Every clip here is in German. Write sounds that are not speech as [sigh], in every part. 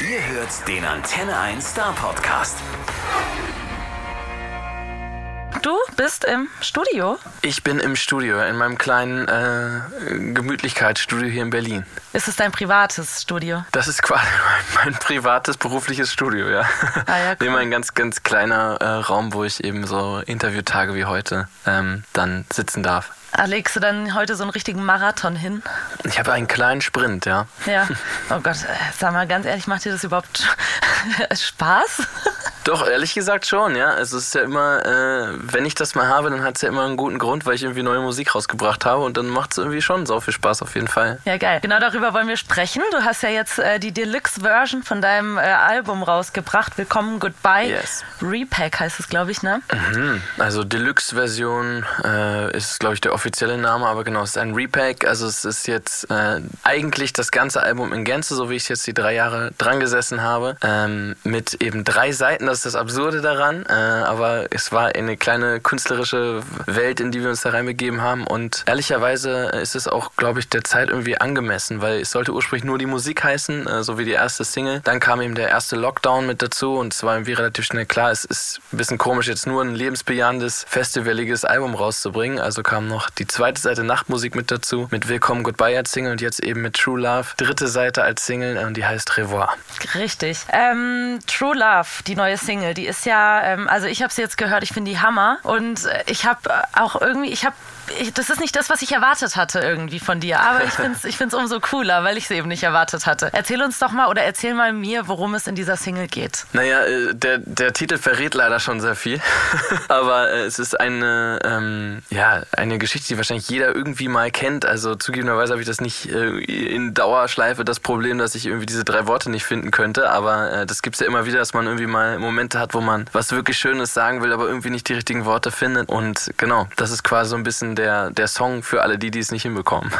Ihr hört den Antenne 1 Star Podcast. Du bist im Studio. Ich bin im Studio, in meinem kleinen äh, Gemütlichkeitsstudio hier in Berlin. Ist es dein privates Studio? Das ist quasi [laughs] mein, mein privates berufliches Studio, ja. Ah, ja, cool. ein ganz, ganz kleiner äh, Raum, wo ich eben so Interviewtage wie heute ähm, dann sitzen darf. Legst du dann heute so einen richtigen Marathon hin? Ich habe einen kleinen Sprint, ja. Ja. [laughs] Oh Gott, sag mal ganz ehrlich, macht dir das überhaupt [laughs] Spaß? Doch, ehrlich gesagt schon, ja. Es ist ja immer, äh, wenn ich das mal habe, dann hat es ja immer einen guten Grund, weil ich irgendwie neue Musik rausgebracht habe und dann macht es irgendwie schon so viel Spaß auf jeden Fall. Ja, geil. Genau darüber wollen wir sprechen. Du hast ja jetzt äh, die Deluxe-Version von deinem äh, Album rausgebracht. Willkommen, Goodbye. Yes. Repack heißt es, glaube ich, ne? Mhm. Also Deluxe-Version äh, ist, glaube ich, der offizielle Name, aber genau, es ist ein Repack. Also es ist jetzt äh, eigentlich das ganze Album in Gänze, so wie ich jetzt die drei Jahre dran gesessen habe, ähm, mit eben drei Seiten das ist das Absurde daran. Äh, aber es war eine kleine künstlerische Welt, in die wir uns da reinbegeben haben. Und ehrlicherweise ist es auch, glaube ich, der Zeit irgendwie angemessen, weil es sollte ursprünglich nur die Musik heißen, äh, so wie die erste Single. Dann kam eben der erste Lockdown mit dazu und es war irgendwie relativ schnell klar, es ist ein bisschen komisch, jetzt nur ein lebensbejahendes, festivaliges Album rauszubringen. Also kam noch die zweite Seite Nachtmusik mit dazu, mit Willkommen Goodbye als Single und jetzt eben mit True Love. Dritte Seite als Single und die heißt Revoir. Richtig. Ähm, True Love, die neue Single, die ist ja, ähm, also ich habe sie jetzt gehört, ich finde die Hammer und äh, ich habe auch irgendwie, ich habe das ist nicht das, was ich erwartet hatte irgendwie von dir. Aber ich finde es ich find's umso cooler, weil ich es eben nicht erwartet hatte. Erzähl uns doch mal oder erzähl mal mir, worum es in dieser Single geht. Naja, äh, der, der Titel verrät leider schon sehr viel. [laughs] Aber äh, es ist eine, ähm, ja, eine Geschichte, die wahrscheinlich jeder irgendwie mal kennt. Also zugegebenerweise habe ich das nicht äh, in Dauerschleife das Problem, dass ich irgendwie diese drei Worte nicht finden könnte. Aber äh, das gibt es ja immer wieder, dass man irgendwie mal Momente hat, wo man was wirklich Schönes sagen will, aber irgendwie nicht die richtigen Worte findet. Und genau, das ist quasi so ein bisschen der, der Song für alle die, die es nicht hinbekommen.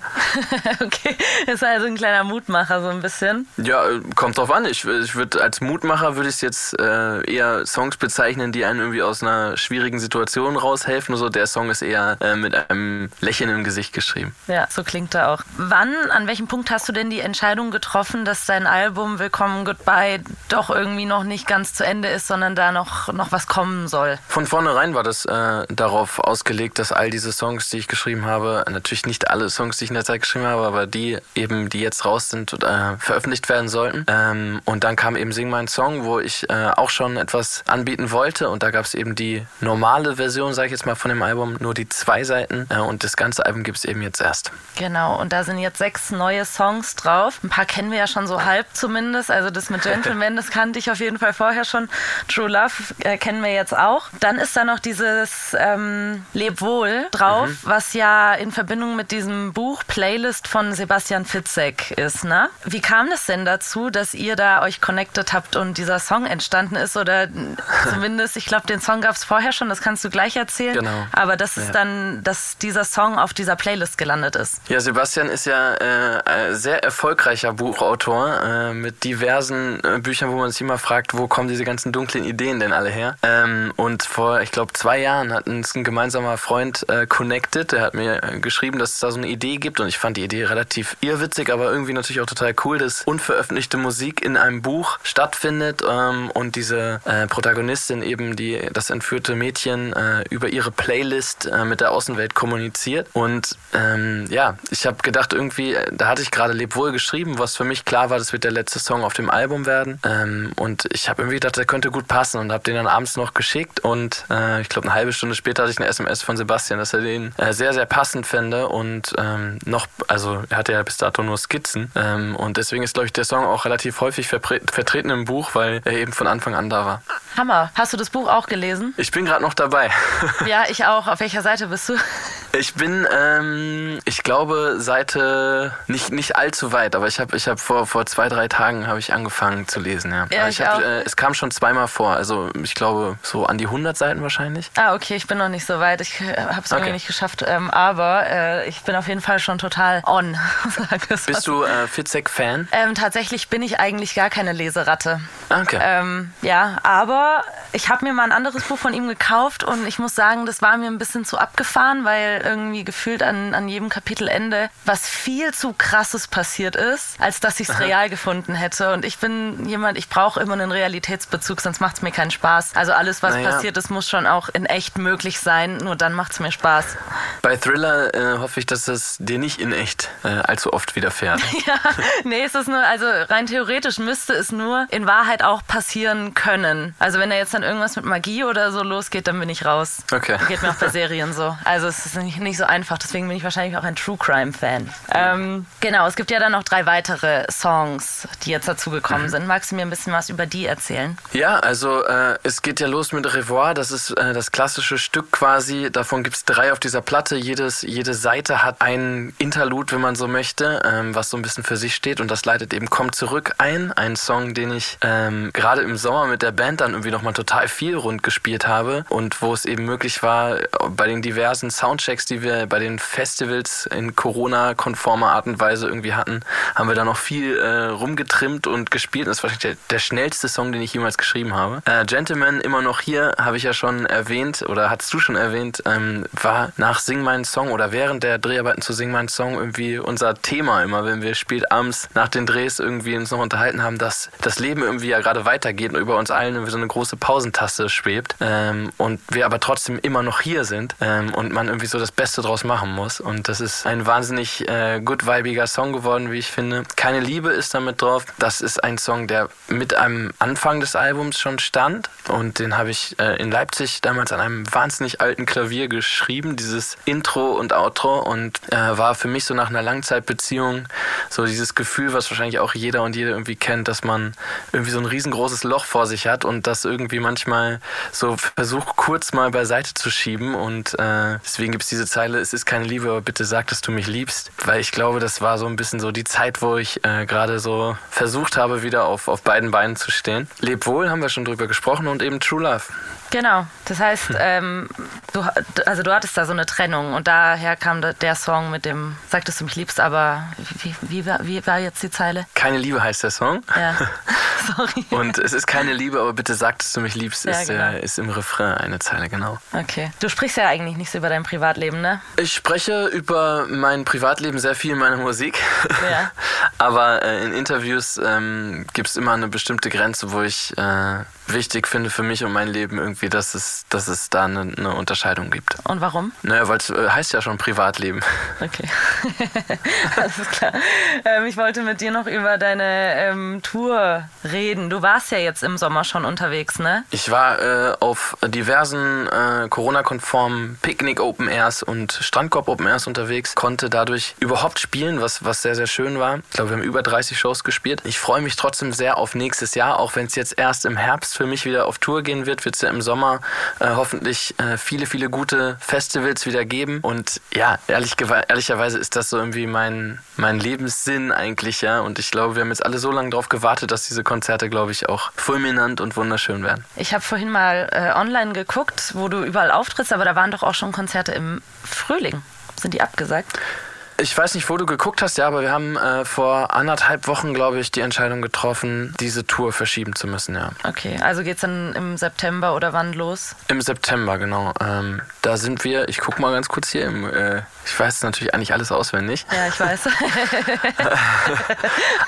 [laughs] okay, ist also ein kleiner Mutmacher so ein bisschen. Ja, äh, kommt drauf an. Ich, ich würde als Mutmacher würde ich es jetzt äh, eher Songs bezeichnen, die einen irgendwie aus einer schwierigen Situation raushelfen. Also der Song ist eher äh, mit einem Lächeln im Gesicht geschrieben. Ja, so klingt er auch. Wann, an welchem Punkt hast du denn die Entscheidung getroffen, dass dein Album Willkommen Goodbye doch irgendwie noch nicht ganz zu Ende ist, sondern da noch, noch was kommen soll? Von vornherein war das äh, darauf ausgelegt, dass all diese Songs, die ich geschrieben habe, natürlich nicht alle Songs, die ich in der Zeit geschrieben habe, aber die eben, die jetzt raus sind, äh, veröffentlicht werden sollten. Ähm, und dann kam eben Sing mein Song, wo ich äh, auch schon etwas anbieten wollte. Und da gab es eben die normale Version, sage ich jetzt mal, von dem Album, nur die zwei Seiten. Äh, und das ganze Album gibt es eben jetzt erst. Genau, und da sind jetzt sechs neue Songs drauf. Ein paar kennen wir ja schon so halb zumindest. Also das mit Gentleman, das kannte ich auf jeden Fall vorher schon. True Love äh, kennen wir jetzt auch. Dann ist da noch dieses ähm, Leb wohl drauf, mhm. was ja in Verbindung mit diesem Buch Playlist von Sebastian Fitzek ist. Ne? Wie kam das denn dazu, dass ihr da euch connected habt und dieser Song entstanden ist? Oder [laughs] zumindest, ich glaube, den Song gab es vorher schon, das kannst du gleich erzählen. Genau. Aber das ist ja. dann, dass dieser Song auf dieser Playlist gelandet ist. Ja, Sebastian ist ja äh, ein sehr erfolgreicher Buchautor äh, mit diversen äh, Büchern, wo man sich immer fragt, wo kommen diese ganzen dunklen Ideen denn alle her? Ähm, und vor, ich glaube, zwei Jahren hat uns ein gemeinsamer Freund äh, connected. Der hat mir äh, geschrieben, dass es da so eine Idee gibt und ich fand die Idee relativ irrwitzig, aber irgendwie natürlich auch total cool, dass unveröffentlichte Musik in einem Buch stattfindet ähm, und diese äh, Protagonistin eben die das entführte Mädchen äh, über ihre Playlist äh, mit der Außenwelt kommuniziert und ähm, ja, ich habe gedacht irgendwie, äh, da hatte ich gerade Lebwohl geschrieben, was für mich klar war, das wird der letzte Song auf dem Album werden ähm, und ich habe irgendwie gedacht, der könnte gut passen und habe den dann abends noch geschickt und ich glaube eine halbe Stunde später hatte ich eine SMS von Sebastian, dass er den äh, sehr, sehr passend fände und ähm, noch, also er hatte ja bis dato nur Skizzen ähm, und deswegen ist, glaube ich, der Song auch relativ häufig vertreten im Buch, weil er eben von Anfang an da war. Hammer. Hast du das Buch auch gelesen? Ich bin gerade noch dabei. [laughs] ja, ich auch. Auf welcher Seite bist du? [laughs] Ich bin, ähm, ich glaube, Seite nicht, nicht allzu weit, aber ich habe ich hab vor, vor zwei, drei Tagen habe ich angefangen zu lesen. Ja, ja ich, ich hab, äh, es kam schon zweimal vor, also ich glaube so an die 100 Seiten wahrscheinlich. Ah, okay, ich bin noch nicht so weit. Ich äh, habe es okay. irgendwie nicht geschafft, ähm, aber äh, ich bin auf jeden Fall schon total on. [laughs] Bist du äh, Fitzek-Fan? Ähm, tatsächlich bin ich eigentlich gar keine Leseratte. Okay. Ähm, ja, aber ich habe mir mal ein anderes Buch von ihm gekauft und ich muss sagen, das war mir ein bisschen zu abgefahren, weil irgendwie gefühlt an, an jedem Kapitelende, was viel zu krasses passiert ist, als dass ich es real gefunden hätte. Und ich bin jemand, ich brauche immer einen Realitätsbezug, sonst macht es mir keinen Spaß. Also alles, was Naja. passiert ist, muss schon auch in echt möglich sein. Nur dann macht es mir Spaß. Bei Thriller äh, hoffe ich, dass es dir nicht in echt äh, allzu oft widerfährt. [laughs] Ja, nee, es ist nur, also rein theoretisch müsste es nur in Wahrheit auch passieren können. Also wenn da jetzt dann irgendwas mit Magie oder so losgeht, dann bin ich raus. Okay. Geht mir auch bei Serien so. Also es ist nicht, nicht so einfach, deswegen bin ich wahrscheinlich auch ein True Crime Fan. Ähm, genau, es gibt ja dann noch drei weitere Songs, die jetzt dazugekommen sind. Magst du mir ein bisschen was über die erzählen? Ja, also äh, es geht ja los mit Revoir. Das ist äh, das klassische Stück quasi. Davon gibt es drei auf dieser Platte. Jedes, jede Seite hat ein Interlude, wenn man so möchte, ähm, was so ein bisschen für sich steht. Und das leitet eben Komm zurück ein. Ein Song, den ich ähm, gerade im Sommer mit der Band dann irgendwie nochmal total viel rund gespielt habe. Und wo es eben möglich war, bei den diversen Soundchecks, die wir bei den Festivals in Corona-konformer Art und Weise irgendwie hatten, haben wir da noch viel äh, rumgetrimmt und gespielt. Das ist wahrscheinlich der, der schnellste Song, den ich jemals geschrieben habe. Äh, Gentleman, immer noch hier, habe ich ja schon erwähnt oder hattest du schon erwähnt, ähm, war nach Sing meinen Song oder während der Dreharbeiten zu Sing meinen Song irgendwie unser Thema immer, wenn wir spät abends nach den Drehs irgendwie uns noch unterhalten haben, dass das Leben irgendwie ja gerade weitergeht und über uns allen irgendwie so eine große Pausentaste schwebt ähm, und wir aber trotzdem immer noch hier sind ähm, und man irgendwie so das Beste draus machen muss. Und das ist ein wahnsinnig äh, gut vibiger Song geworden, wie ich finde. Keine Liebe ist damit drauf. Das ist ein Song, der mit einem Anfang des Albums schon stand und den habe ich äh, in Leipzig damals an einem wahnsinnig alten Klavier geschrieben, dieses Intro und Outro und äh, war für mich so nach einer Langzeitbeziehung so dieses Gefühl, was wahrscheinlich auch jeder und jede irgendwie kennt, dass man irgendwie so ein riesengroßes Loch vor sich hat und das irgendwie manchmal so versucht kurz mal beiseite zu schieben und äh, deswegen gibt es diese Zeile, es ist keine Liebe, aber bitte sag, dass du mich liebst, weil ich glaube, das war so ein bisschen so die Zeit, wo ich äh, gerade so versucht habe, wieder auf, auf beiden Beinen zu stehen. Leb wohl, haben wir schon drüber gesprochen und eben True Love. Genau. Das heißt, ähm, du, also du hattest da so eine Trennung und daher kam der Song mit dem Sagtest du mich liebst, aber wie, wie, war, wie war jetzt die Zeile? Keine Liebe heißt der Song. Ja. [laughs] Sorry. Und es ist keine Liebe, aber bitte sag, dass du mich liebst, Ja, ist, genau. der, ist im Refrain eine Zeile, genau. Okay. Du sprichst ja eigentlich nicht so über dein Privatleben, ne? Ich spreche über mein Privatleben sehr viel in meiner Musik. Ja. [laughs] Aber äh, in Interviews ähm, gibt es immer eine bestimmte Grenze, wo ich äh, wichtig finde für mich und mein Leben irgendwie, dass es, dass es da eine, eine Unterscheidung gibt. Und warum? Naja, weil es äh, heißt ja schon Privatleben. [laughs] Okay. [laughs] Alles klar. Ähm, ich wollte mit dir noch über deine ähm, Tour reden. Du warst ja jetzt im Sommer schon unterwegs, ne? Ich war äh, auf diversen äh, Corona-konformen Picknick Open Airs und Strandkorb Open Airs unterwegs, konnte dadurch überhaupt spielen, was, was sehr, sehr schön war. Ich glaube, wir haben über 30 Shows gespielt. Ich freue mich trotzdem sehr auf nächstes Jahr, auch wenn es jetzt erst im Herbst für mich wieder auf Tour gehen wird, wird es ja im Sommer äh, hoffentlich äh, viele, viele gute Festivals wieder geben. Und ja, ehrlich, ehrlicherweise ist das so irgendwie mein, mein Lebenssinn eigentlich, ja. Und ich glaube, wir haben jetzt alle so lange darauf gewartet, dass diese Konzerte, glaube ich, auch fulminant und wunderschön werden. Ich habe vorhin mal äh, online geguckt, wo du überall auftrittst, aber da waren doch auch schon Konzerte im Frühling. Sind die abgesagt? Ich weiß nicht, wo du geguckt hast, ja, aber wir haben äh, vor anderthalb Wochen, glaube ich, die Entscheidung getroffen, diese Tour verschieben zu müssen, ja. Okay, also geht's dann im September oder wann los? Im September, genau. Ähm, da sind wir, ich guck mal ganz kurz hier im, äh, ich weiß natürlich eigentlich alles auswendig, Ja, ich weiß. [laughs]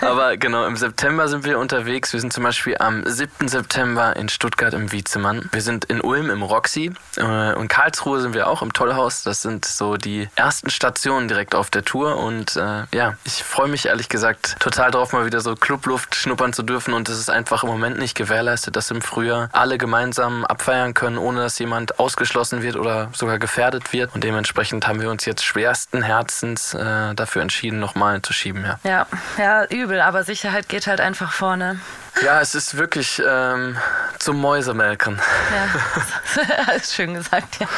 aber genau, im September sind wir unterwegs. Wir sind zum Beispiel am 7. September in Stuttgart im Wiezemann. Wir sind in Ulm im Roxy äh, und Karlsruhe sind wir auch im Tollhaus. Das sind so die ersten Stationen direkt auf der Tour und äh, ja, ich freue mich ehrlich gesagt total drauf, mal wieder so Clubluft schnuppern zu dürfen und es ist einfach im Moment nicht gewährleistet, dass im Frühjahr alle gemeinsam abfeiern können, ohne dass jemand ausgeschlossen wird oder sogar gefährdet wird und dementsprechend haben wir uns jetzt schwersten Herzens äh, dafür entschieden, nochmal zu schieben, ja. ja, ja, übel, aber Sicherheit geht halt einfach vorne. Ja, es ist wirklich ähm, zum Mäusemelken. Ja, [laughs] ist schön gesagt, ja.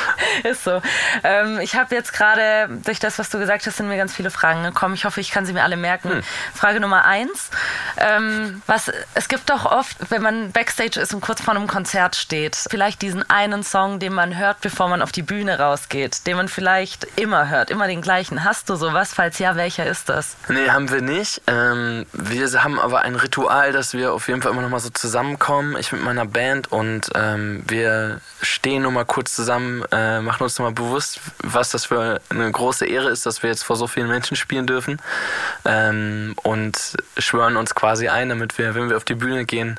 Ist so. Ähm, ich habe jetzt gerade, durch das, was du gesagt hast, sind mir ganz viele Fragen gekommen. Ich hoffe, ich kann sie mir alle merken. Frage Nummer eins. Ähm, was, es gibt doch oft, wenn man Backstage ist und kurz vor einem Konzert steht, vielleicht diesen einen Song, den man hört, bevor man auf die Bühne rausgeht, den man vielleicht immer hört, immer den gleichen. Hast du sowas? Falls ja, welcher ist das? Nee, haben wir nicht. Ähm, wir haben aber ein Ritual, dass wir auf jeden Fall immer noch mal so zusammenkommen, ich mit meiner Band und ähm, wir stehen nur mal kurz zusammen, äh, machen uns noch mal bewusst, was das für eine große Ehre ist, dass wir jetzt vor so vielen Menschen spielen dürfen ähm, und schwören uns quasi ein, damit wir, wenn wir auf die Bühne gehen,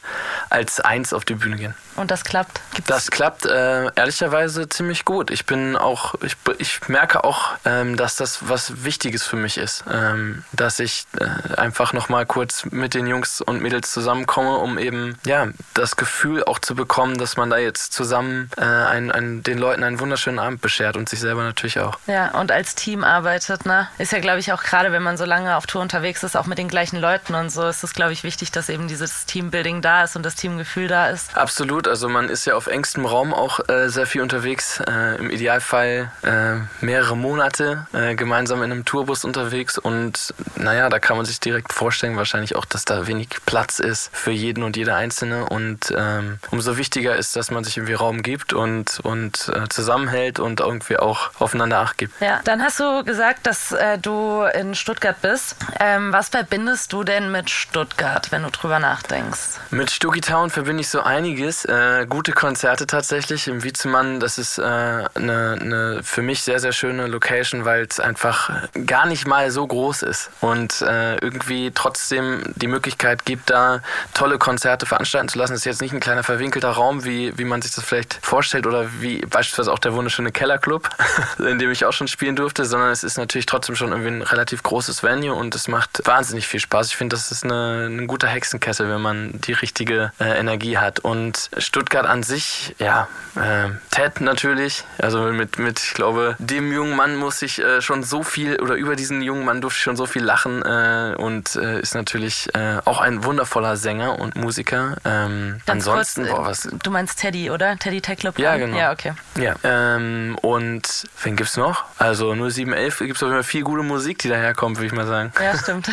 als eins auf die Bühne gehen. Und das klappt? Gibt's das klappt äh, ehrlicherweise ziemlich gut. Ich bin auch, ich, ich merke auch, ähm, dass das was Wichtiges für mich ist, ähm, dass ich äh, einfach noch mal kurz mit den Jungs und Mädels zusammenkomme, um eben ja das Gefühl auch zu bekommen, dass man da jetzt zusammen äh, ein, ein, den Leuten einen wunderschönen Abend beschert und sich selber natürlich auch. Ja, und als Team arbeitet, ne? Ist ja, glaube ich, auch gerade, wenn man so lange auf Tour unterwegs ist, auch mit den gleichen Leuten und so, ist es, glaube ich, wichtig, dass eben dieses Teambuilding da ist und das Teamgefühl da ist. Absolut. Also man ist ja auf engstem Raum auch äh, sehr viel unterwegs. Äh, Im Idealfall äh, mehrere Monate äh, gemeinsam in einem Tourbus unterwegs und naja, da kann man sich direkt vorstellen, wahrscheinlich auch, dass da wenig Platz ist für jeden und jede Einzelne und ähm, umso wichtiger ist, dass man sich irgendwie Raum gibt und, und äh, zusammenhält und irgendwie auch aufeinander Acht gibt. Ja, dann hast du gesagt, dass äh, du in Stuttgart bist. Ähm, was verbindest du denn mit Stuttgart, wenn du drüber nachdenkst? Mit Town verbinde ich so einiges. Äh, gute Konzerte tatsächlich. Im Wiezemann, das ist eine äh, ne für mich sehr, sehr schöne Location, weil es einfach gar nicht mal so groß ist und äh, irgendwie trotzdem die Möglichkeit gibt, da tolle Konzerte veranstalten zu lassen. Das ist jetzt nicht ein kleiner verwinkelter Raum, wie, wie man sich das vielleicht vorstellt oder wie beispielsweise auch der wunderschöne Kellerclub, [laughs] in dem ich auch schon spielen durfte, sondern es ist natürlich trotzdem schon irgendwie ein relativ großes Venue und es macht wahnsinnig viel Spaß. Ich finde, das ist eine, ein guter Hexenkessel, wenn man die richtige äh, Energie hat. Und Stuttgart an sich, ja, äh, Ted natürlich, also mit, mit, ich glaube, dem jungen Mann muss ich äh, schon so viel, oder über diesen jungen Mann durfte ich schon so viel lachen äh, und äh, ist natürlich äh, auch ein wundervoller Sänger und Musiker. Ähm, ansonsten, kurz, boah, was. Du meinst Teddy, oder? Teddy Tech Club? Ja, genau. Ja, okay. Ja, ähm, und wen gibt's noch? Also 0711 gibt es auf jeden Fall viel gute Musik, die daherkommt, würde ich mal sagen. Ja, stimmt.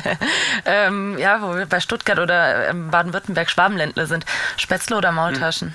[laughs] ähm, ja, wo wir bei Stuttgart oder ähm, Baden-Württemberg Schwabenländler sind. Spätzle oder Maultaschen?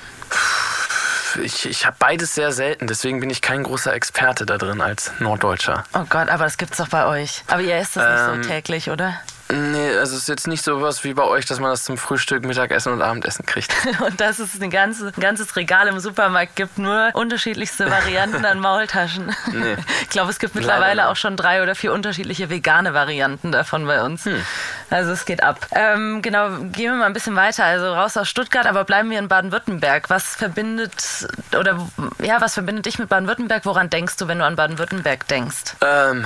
Ich, ich habe beides sehr selten, deswegen bin ich kein großer Experte da drin als Norddeutscher. Oh Gott, aber das gibt's doch bei euch. Aber ihr esst das ähm, nicht so ähm, täglich, oder? Nee, also es ist jetzt nicht so was wie bei euch, dass man das zum Frühstück, Mittagessen und Abendessen kriegt. [laughs] und dass es ein, ganze, ein ganzes Regal im Supermarkt gibt, nur unterschiedlichste Varianten an Maultaschen. Nee. Ich glaube, es gibt mittlerweile auch schon drei oder vier unterschiedliche vegane Varianten davon bei uns. Hm. Also es geht ab. Ähm, genau, gehen wir mal ein bisschen weiter. Also raus aus Stuttgart, aber bleiben wir in Baden-Württemberg. Was verbindet oder ja, was verbindet dich mit Baden-Württemberg? Woran denkst du, wenn du an Baden-Württemberg denkst? Ähm,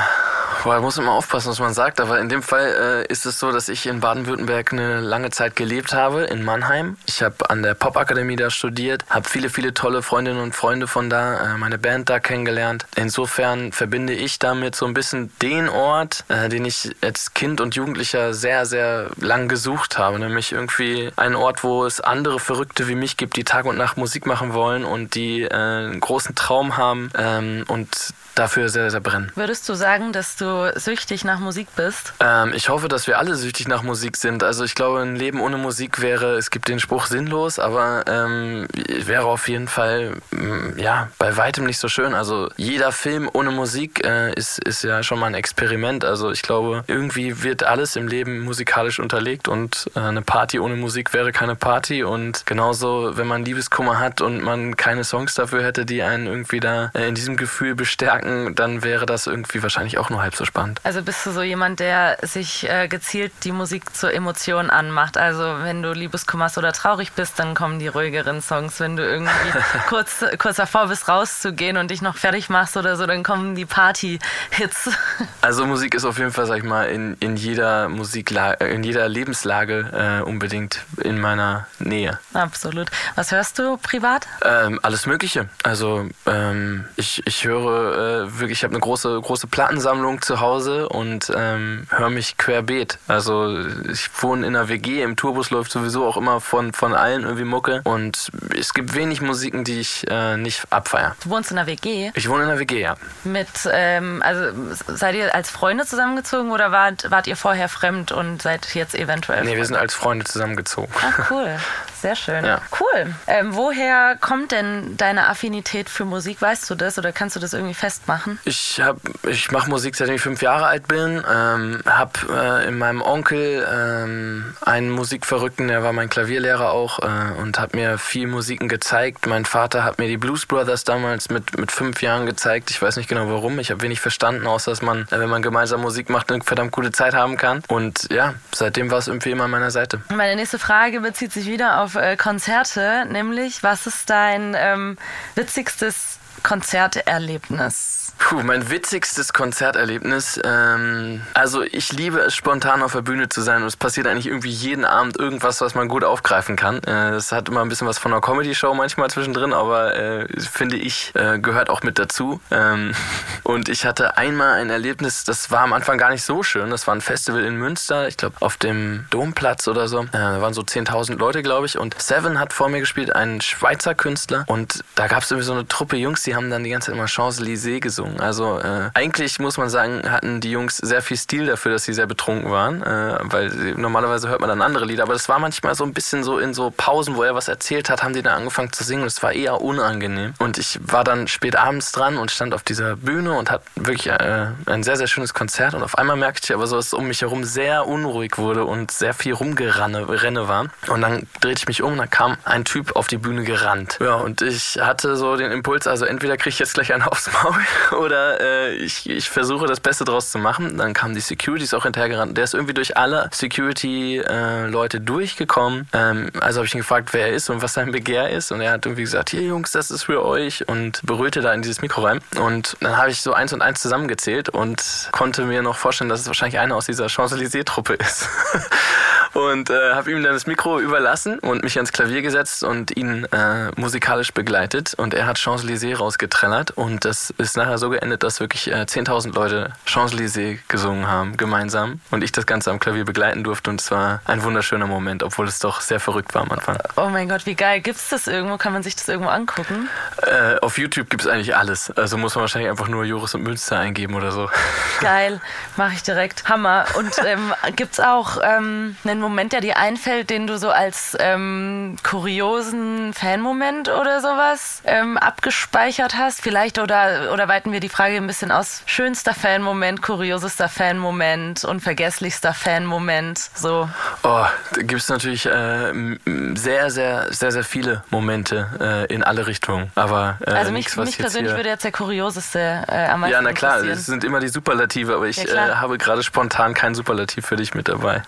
boah, muss immer aufpassen, was man sagt, aber in dem Fall äh, ist es so, dass ich in Baden-Württemberg eine lange Zeit gelebt habe, in Mannheim. Ich habe an der Popakademie da studiert, habe viele, viele tolle Freundinnen und Freunde von da, äh, meine Band da kennengelernt. Insofern verbinde ich damit so ein bisschen den Ort, äh, den ich als Kind und Jugendlicher sehr, sehr lang gesucht habe. Nämlich irgendwie einen Ort, wo es andere Verrückte wie mich gibt, die Tag und Nacht Musik machen wollen und die äh, einen großen Traum haben ähm, und dafür sehr, sehr brennen. Würdest du sagen, dass du süchtig nach Musik bist? Ähm, ich hoffe, dass wir alle süchtig nach Musik sind. Also ich glaube, ein Leben ohne Musik wäre, es gibt den Spruch sinnlos, aber ähm, wäre auf jeden Fall mm, ja bei weitem nicht so schön. Also jeder Film ohne Musik äh, ist, ist ja schon mal ein Experiment. Also ich glaube, irgendwie wird alles im Leben musikalisch unterlegt und äh, eine Party ohne Musik wäre keine Party. Und genauso, wenn man Liebeskummer hat und man keine Songs dafür hätte, die einen irgendwie da äh, in diesem Gefühl bestärken, dann wäre das irgendwie wahrscheinlich auch nur halb so spannend. Also bist du so jemand, der sich äh, gezielt die Musik zur Emotion anmacht? Also wenn du Liebeskummer oder traurig bist, dann kommen die ruhigeren Songs. Wenn du irgendwie [laughs] kurz, kurz davor bist, rauszugehen und dich noch fertig machst oder so, dann kommen die Party-Hits. [laughs] Also Musik ist auf jeden Fall, sag ich mal, in, in jeder Musiklage, in jeder Lebenslage äh, unbedingt in meiner Nähe. Absolut. Was hörst du privat? Ähm, alles Mögliche. Also ähm, ich, ich höre äh, wirklich, ich habe eine große, große Plattensammlung zu Hause und ähm, höre mich querbeet. Also ich wohne in einer WG, im Tourbus läuft sowieso auch immer von, von allen irgendwie Mucke und es gibt wenig Musiken, die ich äh, nicht abfeiere. Du wohnst in einer WG? Ich wohne in einer WG, ja. Mit, ähm, also seid ihr als Freunde zusammengezogen oder wart, wart ihr vorher fremd und seid jetzt eventuell? Nee, wir sind als Freunde zusammengezogen. Ah, cool. Sehr schön. Ja. Cool. Ähm, woher kommt denn deine Affinität für Musik? Weißt du das oder kannst du das irgendwie festmachen? Ich hab, ich mache Musik seitdem ich fünf Jahre alt bin. Ähm, hab äh, in meinem Onkel ähm, einen Musikverrückten, der war mein Klavierlehrer auch äh, und hat mir viel Musiken gezeigt. Mein Vater hat mir die Blues Brothers damals mit, mit fünf Jahren gezeigt. Ich weiß nicht genau warum. Ich habe wenig verstanden, außer dass man, wenn man gemeinsam Musik macht, eine verdammt gute Zeit haben kann. Und ja, seitdem war es irgendwie immer an meiner Seite. Meine nächste Frage bezieht sich wieder auf äh, Konzerte, nämlich was ist dein ähm, witzigstes Konzerterlebnis? Puh, mein witzigstes Konzerterlebnis. Ähm, also ich liebe es, spontan auf der Bühne zu sein und es passiert eigentlich irgendwie jeden Abend irgendwas, was man gut aufgreifen kann. Äh, es hat immer ein bisschen was von einer Comedy-Show manchmal zwischendrin, aber äh, finde ich, äh, gehört auch mit dazu. Ähm, [laughs] und ich hatte einmal ein Erlebnis, das war am Anfang gar nicht so schön. Das war ein Festival in Münster, ich glaube auf dem Domplatz oder so. Äh, da waren so 10.000 Leute, glaube ich. Und Seven hat vor mir gespielt, ein Schweizer Künstler. Und da gab es irgendwie so eine Truppe Jungs, die haben dann die ganze Zeit immer Champs-Élysées gesungen. Also äh, eigentlich muss man sagen, hatten die Jungs sehr viel Stil dafür, dass sie sehr betrunken waren, äh, weil sie, normalerweise hört man dann andere Lieder, aber das war manchmal so ein bisschen so in so Pausen, wo er was erzählt hat, haben die dann angefangen zu singen. Das war eher unangenehm. Und ich war dann spät abends dran und stand auf dieser Bühne und hatte wirklich äh, ein sehr, sehr schönes Konzert. Und auf einmal merkte ich aber so, dass es um mich herum sehr unruhig wurde und sehr viel Rumgerenne Renne war. Und dann drehte ich mich um und dann kam ein Typ auf die Bühne gerannt. Ja, und ich hatte so den Impuls, also entweder kriege ich jetzt gleich einen aufs Maul oder äh, ich, ich versuche das Beste draus zu machen. Dann kamen die Securities auch hinterhergerannt. Der ist irgendwie durch alle Security-Leute äh, durchgekommen. Ähm, also habe ich ihn gefragt, wer er ist und was sein Begehr ist. Und er hat irgendwie gesagt, hier Jungs, das ist für euch und berührte da in dieses Mikro rein. Und dann habe ich so eins und eins zusammengezählt und konnte mir noch vorstellen, dass es wahrscheinlich einer aus dieser Champs-Élysées-Truppe ist. [laughs] und äh, habe ihm dann das Mikro überlassen und mich ans Klavier gesetzt und ihn äh, musikalisch begleitet. Und er hat Champs-Élysées rausgetrellert und das ist nachher so geendet, dass wirklich äh, 10.000 Leute Champs-Élysées gesungen haben, gemeinsam. Und ich das Ganze am Klavier begleiten durfte und es war ein wunderschöner Moment, obwohl es doch sehr verrückt war am Anfang. Oh mein Gott, wie geil. Gibt es das irgendwo? Kann man sich das irgendwo angucken? Äh, auf YouTube gibt es eigentlich alles. Also muss man wahrscheinlich einfach nur Joris und Münster eingeben oder so. Geil, mache ich direkt. Hammer. Und [laughs] ähm, gibt es auch ähm, einen Moment, der dir einfällt, den du so als ähm, kuriosen Fanmoment oder sowas ähm, abgespeichert hast? Vielleicht oder, oder weiten wir die Frage ein bisschen aus. Schönster Fanmoment, kuriosester Fanmoment, unvergesslichster Fanmoment, so. Oh, da gibt es natürlich äh, sehr, sehr, sehr, sehr viele Momente äh, in alle Richtungen. Aber äh, also mich, was mich persönlich würde jetzt der kurioseste äh, am meisten ja, na klar, es sind immer die Superlative, aber ich Ja, äh, habe gerade spontan kein Superlativ für dich mit dabei.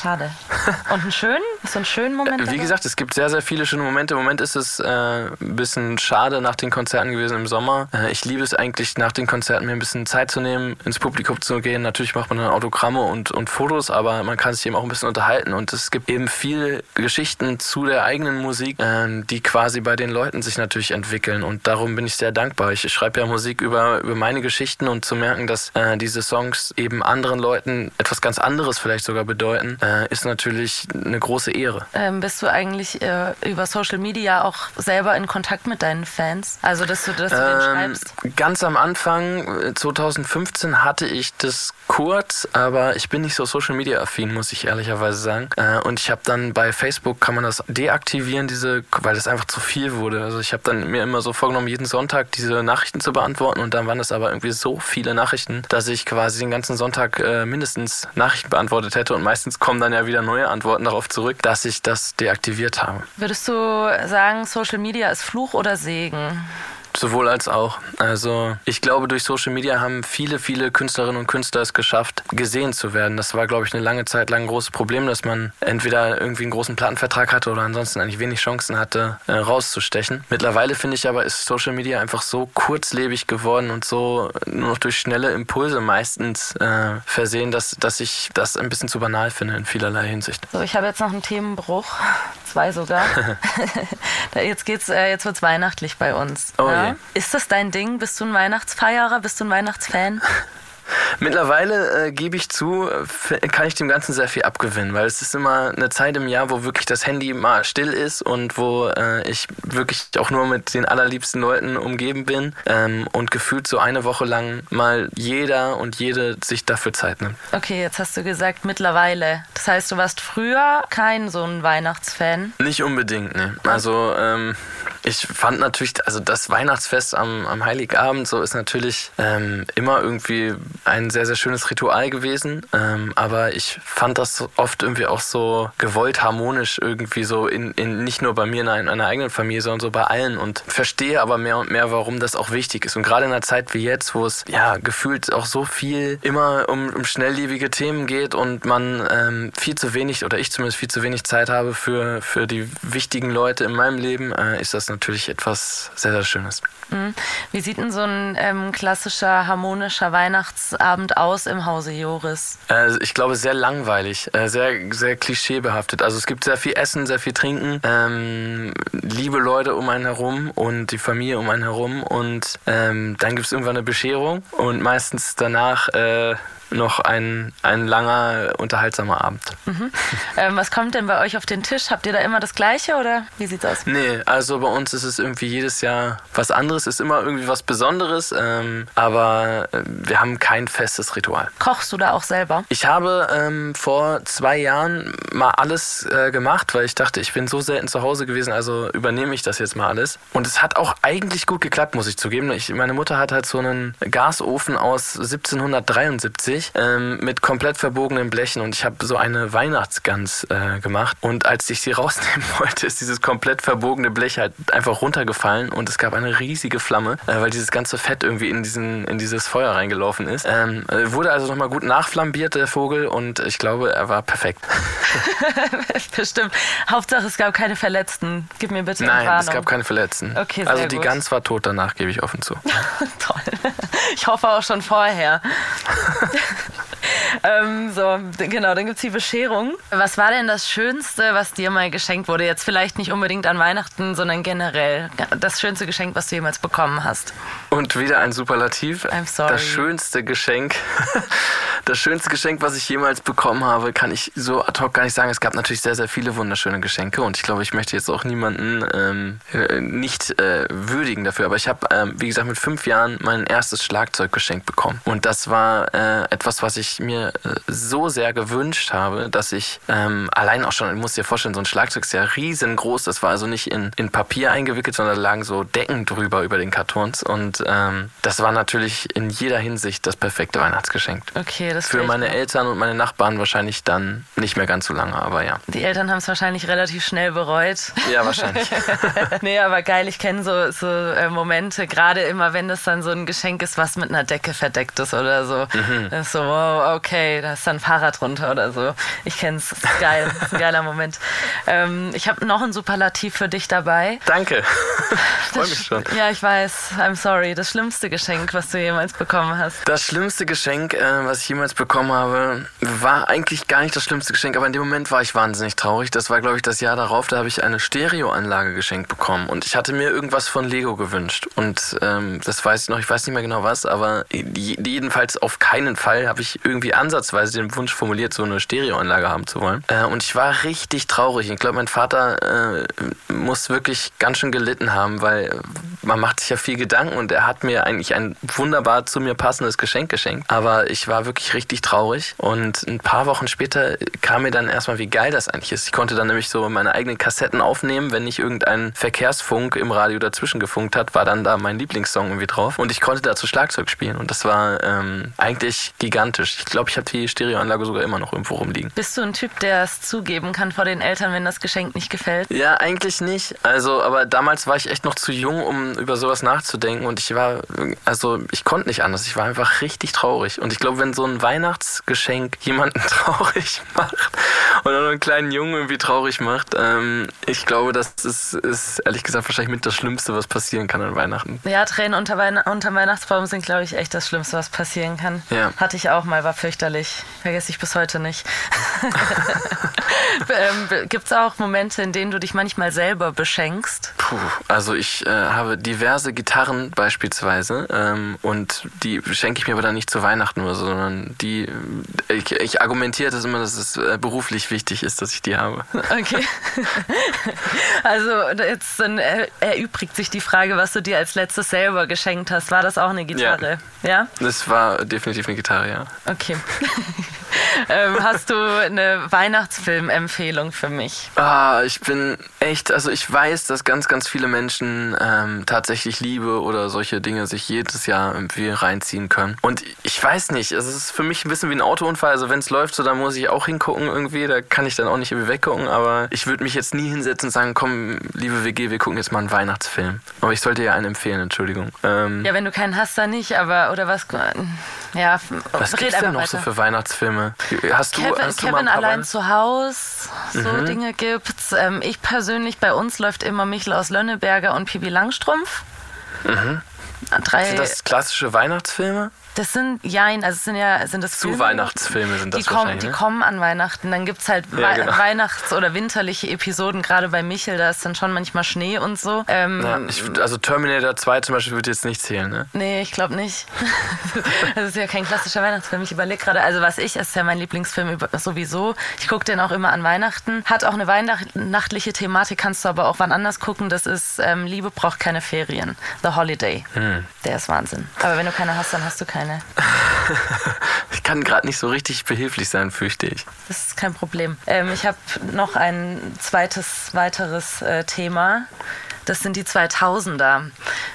Schade. [laughs] Und einen schönen? Ist so einen schönen Moment? Wie dabei? gesagt, es gibt sehr, sehr viele schöne Momente. Im Moment ist es äh, ein bisschen schade nach den Konzerten gewesen im Sommer. Äh, ich liebe es eigentlich, nach den Konzerten mir ein bisschen Zeit zu nehmen, ins Publikum zu gehen. Natürlich macht man dann Autogramme und, und Fotos, aber man kann sich eben auch ein bisschen unterhalten. Und es gibt eben viele Geschichten zu der eigenen Musik, ähm, die quasi bei den Leuten sich natürlich entwickeln. Und darum bin ich sehr dankbar. Ich schreibe ja Musik über, über meine Geschichten und zu merken, dass äh, diese Songs eben anderen Leuten etwas ganz anderes vielleicht sogar bedeuten, äh, ist natürlich eine große Ehre. Ähm, bist du eigentlich äh, über Social Media auch selber in Kontakt mit deinen Fans? Also, dass du, dass du denen Ähm, schreibst? ganz am Anfang, äh, 2015, hatte ich das kurz, aber ich bin nicht so Social Media affin, muss ich ehrlicherweise sagen. Äh, und ich habe dann bei Facebook kann man das deaktivieren, diese, weil das einfach zu viel wurde. Also ich habe dann mir immer so vorgenommen, jeden Sonntag diese Nachrichten zu beantworten und dann waren das aber irgendwie so viele Nachrichten, dass ich quasi den ganzen Sonntag äh, mindestens Nachrichten beantwortet hätte und meistens kommen dann ja wieder neue Antworten darauf zurück, dass ich das deaktiviert habe. Würdest du sagen, Social Media ist Fluch oder Segen? Sowohl als auch. Also ich glaube, durch Social Media haben viele, viele Künstlerinnen und Künstler es geschafft, gesehen zu werden. Das war, glaube ich, eine lange Zeit lang ein großes Problem, dass man entweder irgendwie einen großen Plattenvertrag hatte oder ansonsten eigentlich wenig Chancen hatte, äh, rauszustechen. Mittlerweile finde ich aber, ist Social Media einfach so kurzlebig geworden und so nur noch durch schnelle Impulse meistens äh, versehen, dass, dass ich das ein bisschen zu banal finde in vielerlei Hinsicht. So, ich habe jetzt noch einen Themenbruch. [laughs] Zwei sogar. [laughs] [laughs] Jetzt geht's, äh, jetzt wird's weihnachtlich bei uns. Oh ja? Ist das dein Ding? Bist du ein Weihnachtsfeierer? Bist du ein Weihnachtsfan? [laughs] Mittlerweile äh, gebe ich zu, kann ich dem Ganzen sehr viel abgewinnen, weil es ist immer eine Zeit im Jahr, wo wirklich das Handy mal still ist und wo äh, ich wirklich auch nur mit den allerliebsten Leuten umgeben bin ähm, und gefühlt so eine Woche lang mal jeder und jede sich dafür Zeit nimmt. Okay, jetzt hast du gesagt mittlerweile. Das heißt, du warst früher kein so ein Weihnachtsfan. Nicht unbedingt, ne. Also ähm, ich fand natürlich, also das Weihnachtsfest am, am Heiligabend so ist natürlich ähm, immer irgendwie ein sehr, sehr schönes Ritual gewesen. Ähm, aber ich fand das oft irgendwie auch so gewollt harmonisch irgendwie so in, in nicht nur bei mir in einer, eigenen Familie, sondern so bei allen und verstehe aber mehr und mehr, warum das auch wichtig ist. Und gerade in einer Zeit wie jetzt, wo es ja gefühlt auch so viel immer um, um schnelllebige Themen geht und man ähm, viel zu wenig oder ich zumindest viel zu wenig Zeit habe für, für die wichtigen Leute in meinem Leben, äh, ist das natürlich etwas sehr, sehr Schönes. Mhm. Wie sieht denn so ein ähm, klassischer harmonischer Weihnachtsabend aus im Hause Joris? Äh, ich glaube, sehr langweilig, äh, sehr, sehr klischeebehaftet. Also es gibt sehr viel Essen, sehr viel Trinken, ähm, liebe Leute um einen herum und die Familie um einen herum und ähm, dann gibt es irgendwann eine Bescherung und meistens danach äh, noch ein, ein langer, unterhaltsamer Abend. Ähm, was kommt denn bei euch auf den Tisch? Habt ihr da immer das Gleiche oder wie sieht's aus? Nee, also bei uns ist es irgendwie jedes Jahr was anderes, ist immer irgendwie was Besonderes, ähm, aber äh, wir haben kein festes Ritual. Kochst du da auch selber? Ich habe ähm, vor zwei Jahren mal alles äh, gemacht, weil ich dachte, ich bin so selten zu Hause gewesen, also übernehme ich das jetzt mal alles. Und es hat auch eigentlich gut geklappt, muss ich zugeben. Ich, meine Mutter hat halt so einen Gasofen aus 1773 ähm, mit komplett verbogenen Blechen und ich habe so eine Weihnachtsgans äh, gemacht. Und als ich sie [laughs] rausnehmen wollte, ist dieses komplett verbogene Blech halt einfach runtergefallen und es gab eine riesige Flamme, äh, weil dieses ganze Fett irgendwie in, diesen, in dieses Feuer reingelaufen ist. Ähm, äh, wurde also nochmal gut nachflambiert, der Vogel, und ich glaube, er war perfekt. [laughs] Bestimmt. Hauptsache, es gab keine Verletzten. Gib mir bitte Nein, es gab keine Verletzten. Okay, sehr also die gut. Gans war tot danach, gebe ich offen zu. [laughs] Toll. Ich hoffe auch schon vorher. Ähm, so, genau, dann gibt's die Bescherung. Was war denn das Schönste, was dir mal geschenkt wurde? Jetzt vielleicht nicht unbedingt an Weihnachten, sondern generell. Das schönste Geschenk, was du jemals bekommen hast. Und wieder ein Superlativ. I'm sorry. Das schönste Geschenk. [laughs] Das schönste Geschenk, was ich jemals bekommen habe, kann ich so ad hoc gar nicht sagen. Es gab natürlich sehr, sehr viele wunderschöne Geschenke und ich glaube, ich möchte jetzt auch niemanden ähm, äh, nicht äh, würdigen dafür. Aber ich habe, ähm, wie gesagt, mit fünf Jahren mein erstes Schlagzeug geschenkt bekommen. Und das war äh, etwas, was ich mir äh, so sehr gewünscht habe, dass ich ähm, allein auch schon, ich muss dir vorstellen, so ein Schlagzeug ist ja riesengroß. Das war also nicht in, in Papier eingewickelt, sondern da lagen so Decken drüber über den Kartons. Und ähm, das war natürlich in jeder Hinsicht das perfekte Weihnachtsgeschenk. Okay, das Für meine mir- Eltern und meine Nachbarn wahrscheinlich dann nicht mehr ganz so lange, aber ja. Die Eltern haben es wahrscheinlich relativ schnell bereut. Ja, wahrscheinlich. [laughs] nee, aber geil, ich kenne so, so äh, Momente, gerade immer, wenn das dann so ein Geschenk ist, was mit einer Decke verdeckt ist oder so. Das ist so, wow, okay, da ist dann ein Fahrrad drunter oder so. Ich kenne es, ist geil, das ist ein geiler Moment. Ähm, ich habe noch ein Superlativ für dich dabei. Danke. [laughs] Freue mich sch- schon. Ja, ich weiß, I'm sorry. Das schlimmste Geschenk, was du jemals bekommen hast. Das schlimmste Geschenk, äh, was ich jemals bekommen habe, war eigentlich gar nicht das schlimmste Geschenk, aber in dem Moment war ich wahnsinnig traurig. Das war, glaube ich, das Jahr darauf, da habe ich eine Stereoanlage geschenkt bekommen und ich hatte mir irgendwas von Lego gewünscht und ähm, das weiß ich noch, ich weiß nicht mehr genau was, aber je- jedenfalls auf keinen Fall habe ich irgendwie ansatzweise den Wunsch formuliert, so eine Stereoanlage haben zu wollen. Äh, und ich war richtig traurig. Ich glaube, mein Vater äh, muss wirklich ganz schön gelitten haben, weil man macht sich ja viel Gedanken und er hat mir eigentlich ein wunderbar zu mir passendes Geschenk geschenkt. Aber ich war wirklich richtig traurig und ein paar Wochen später kam mir dann erstmal, wie geil das eigentlich ist. Ich konnte dann nämlich so meine eigenen Kassetten aufnehmen, wenn nicht irgendein Verkehrsfunk im Radio dazwischen gefunkt hat, war dann da mein Lieblingssong irgendwie drauf und ich konnte dazu Schlagzeug spielen und das war ähm, eigentlich gigantisch. Ich glaube, ich habe die Stereoanlage sogar immer noch irgendwo rumliegen. Bist du ein Typ, der es zugeben kann vor den Eltern, wenn das Geschenk nicht gefällt? Ja, eigentlich nicht. Also, aber damals war ich echt noch zu jung, um über sowas nachzudenken und ich war, also ich konnte nicht anders. Ich war einfach richtig traurig. Und ich glaube, wenn so ein Weihnachtsgeschenk jemanden [laughs] traurig macht oder nur einen kleinen Jungen irgendwie traurig macht, ähm, ich glaube, das ist, ist ehrlich gesagt wahrscheinlich mit das Schlimmste, was passieren kann an Weihnachten. Ja, Tränen unter, Weihn unter Weihnachtsbaum sind, glaube ich, echt das Schlimmste, was passieren kann. Ja. Hatte ich auch mal, war fürchterlich. Vergesse ich bis heute nicht. [laughs] ähm, Gibt es auch Momente, in denen du dich manchmal selber beschenkst? Puh, also ich äh, habe diverse Gitarren beispielsweise ähm, und die schenke ich mir aber dann nicht zu Weihnachten oder so, sondern die, ich, ich argumentiere das immer, dass es äh, beruflich wichtig ist, dass ich die habe. [laughs] Okay. also jetzt dann erübrigt sich die Frage, was du dir als letztes selber geschenkt hast. War das auch eine Gitarre? Ja. ja? Das war definitiv eine Gitarre, ja. Okay. [laughs] ähm, hast du eine Weihnachtsfilmempfehlung für mich? Ah, ich bin echt, also ich weiß, dass ganz, ganz viele Menschen ähm, tatsächlich Liebe oder solche Dinge sich jedes Jahr irgendwie reinziehen können. Und ich weiß nicht, es ist für mich ein bisschen wie ein Autounfall. Also wenn es läuft, so da muss ich auch hingucken irgendwie. Da kann ich dann auch nicht irgendwie weggucken. Aber ich würde mich jetzt nie hinsetzen und sagen, komm, liebe WG, wir gucken jetzt mal einen Weihnachtsfilm. Aber ich sollte ja einen empfehlen, Entschuldigung. Ähm, ja, wenn du keinen hast, dann nicht. Aber oder was? Ja, was gibt's denn noch. So für Weihnachtsfilme? Hast du, Kevin, hast du Kevin allein zu Haus, so mhm. Dinge gibt's. Ähm, ich persönlich, bei uns läuft immer Michel aus Lönneberger und Pipi Langstrumpf. Mhm. Drei, Sind das klassische Weihnachtsfilme? Das sind, jein, also es sind ja, sind das Zu Filme, Weihnachtsfilme sind das die kommen, Die ne? kommen an Weihnachten, dann gibt es halt ja, genau. Weihnachts- oder winterliche Episoden, gerade bei Michel, da ist dann schon manchmal Schnee und so. Ähm, ja, ich, also Terminator 2 zum Beispiel würde jetzt nicht zählen, ne? Nee, ich glaube nicht. [laughs] das ist ja kein klassischer Weihnachtsfilm, ich überlege gerade, also was ich, ist ja mein Lieblingsfilm sowieso, ich gucke den auch immer an Weihnachten, hat auch eine weihnachtliche Thematik, kannst du aber auch wann anders gucken, das ist ähm, Liebe braucht keine Ferien, The Holiday. Hm. Der ist Wahnsinn. Aber wenn du keine hast, dann hast du keine keine. [laughs] ich kann gerade nicht so richtig behilflich sein, fürchte ich. Das ist kein Problem. Ähm, ich habe noch ein zweites, weiteres äh, Thema. Das sind die 2000er.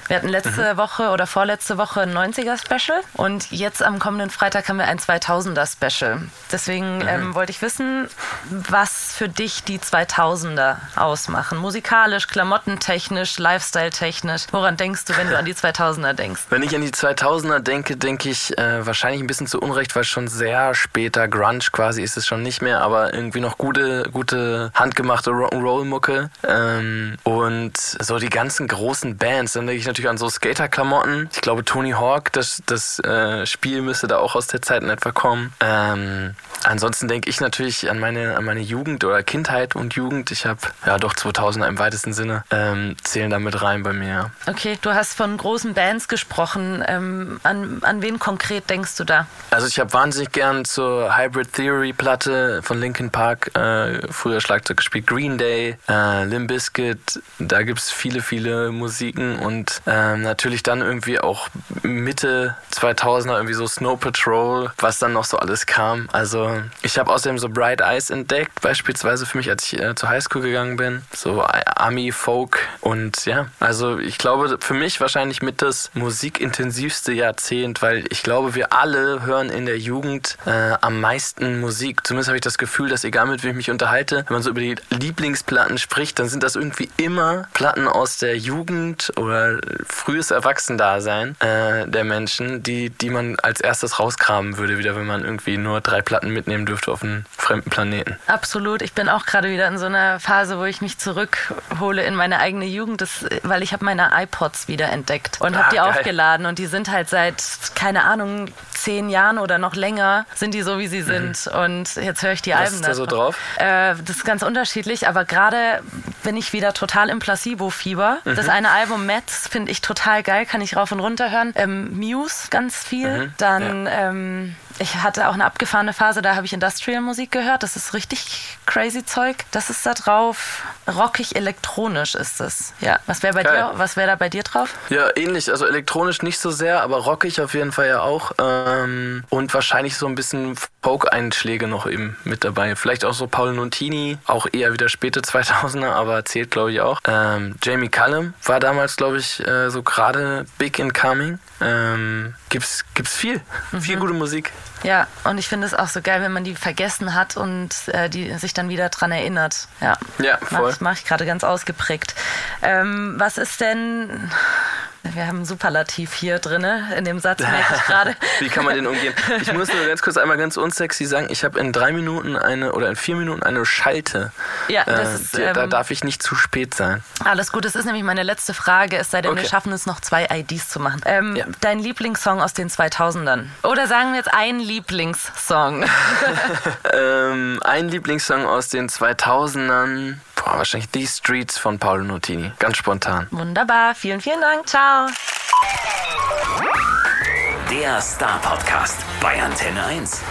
Wir hatten letzte mhm. Woche oder vorletzte Woche ein 90er-Special und jetzt am kommenden Freitag haben wir ein 2000er-Special. Deswegen mhm. ähm, wollte ich wissen, was für dich die 2000er ausmachen. Musikalisch, klamottentechnisch, lifestyle-technisch. Woran denkst du, wenn du an die 2000er denkst? Wenn ich an die 2000er denke, denke ich äh, wahrscheinlich ein bisschen zu Unrecht, weil schon sehr später Grunge quasi ist es schon nicht mehr, aber irgendwie noch gute, gute handgemachte Rock'n'Roll-Mucke. Ähm, und so die ganzen großen Bands, dann denke ich natürlich an so Skater-Klamotten. Ich glaube, Tony Hawk, das, das äh, Spiel müsste da auch aus der Zeit in etwa kommen. Ähm, ansonsten denke ich natürlich an meine, an meine Jugend oder Kindheit und Jugend. Ich habe ja doch 2000er im weitesten Sinne ähm, zählen da mit rein bei mir. Okay, du hast von großen Bands gesprochen. Ähm, an, an wen konkret denkst du da? Also ich habe wahnsinnig gern zur Hybrid Theory Platte von Linkin Park äh, früher Schlagzeug gespielt. Green Day, äh, Limp Bizkit, da gibt es viele, viele Musiken und ähm, natürlich dann irgendwie auch Mitte 2000er irgendwie so Snow Patrol, was dann noch so alles kam. Also ich habe außerdem so Bright Eyes entdeckt, beispielsweise für mich, als ich äh, zur Highschool gegangen bin. So Ami, Folk und ja, also ich glaube für mich wahrscheinlich mit das musikintensivste Jahrzehnt, weil ich glaube, wir alle hören in der Jugend äh, am meisten Musik. Zumindest habe ich das Gefühl, dass egal mit wem ich mich unterhalte, wenn man so über die Lieblingsplatten spricht, dann sind das irgendwie immer Platten aus der Jugend oder frühes Erwachsendasein äh, der Menschen, die, die man als erstes rauskramen würde, wieder wenn man irgendwie nur drei Platten mitnehmen dürfte auf einen fremden Planeten. Absolut. Ich bin auch gerade wieder in so einer Phase, wo ich mich zurückhole in meine eigene Jugend, das, weil ich habe meine iPods wieder entdeckt und ah, habe die geil. aufgeladen und die sind halt seit, keine Ahnung, zehn Jahren oder noch länger sind die so, wie sie mhm. sind. Mhm. Und jetzt höre ich die Was Alben. Was ist da so drauf? Äh, das ist ganz unterschiedlich, aber gerade bin ich wieder total im Placebo-Fieber. Mhm. Das eine Album Mets finde ich total geil, kann ich rauf und runter hören. Ähm, Muse ganz viel. Mhm. Dann ja. ähm, ich hatte auch eine abgefahrene Phase, da habe ich Industrial-Musik gehört. Das ist richtig crazy Zeug. Das ist da drauf. Rockig elektronisch ist es. Ja. Was wäre bei dir? Was wäre da bei dir drauf? Ja, ähnlich. Also elektronisch nicht so sehr, aber rockig auf jeden Fall ja auch. Ähm, und wahrscheinlich so ein bisschen Folk-Einschläge noch eben mit dabei. Vielleicht auch so Paul Nuntini, auch eher wieder späte 2000er, aber zählt glaube ich auch. Ähm, Jamie Cullum war damals glaube ich äh, so gerade big in coming. Ähm, gibt's, gibt's viel. Mhm. Viel gute Musik. Ja, und ich finde es auch so geil, wenn man die vergessen hat und äh, die sich dann wieder dran erinnert. Ja, ja voll. Mache ich, mach ich gerade ganz ausgeprägt. Ähm, was ist denn Wir haben ein Superlativ hier drin, in dem Satz merke ich gerade. [laughs] Wie kann man den umgehen? Ich muss nur ganz kurz einmal ganz unsexy sagen, ich habe in drei Minuten eine oder in vier Minuten eine Schalte. Ja, das Äh, ist, da ähm, darf ich nicht zu spät sein. Alles gut, das ist nämlich meine letzte Frage, es sei denn, wir Okay. schaffen es noch zwei IDs zu machen. Ähm, Ja. Dein Lieblingssong aus den 2000ern? Oder sagen wir jetzt einen Lieblingssong? [laughs] Ähm, ein Lieblingssong aus den 2000ern, boah, wahrscheinlich The Streets von Paolo Nutini. Ganz spontan. Wunderbar, vielen, vielen Dank, ciao. Der Star Podcast bei Antenne 1.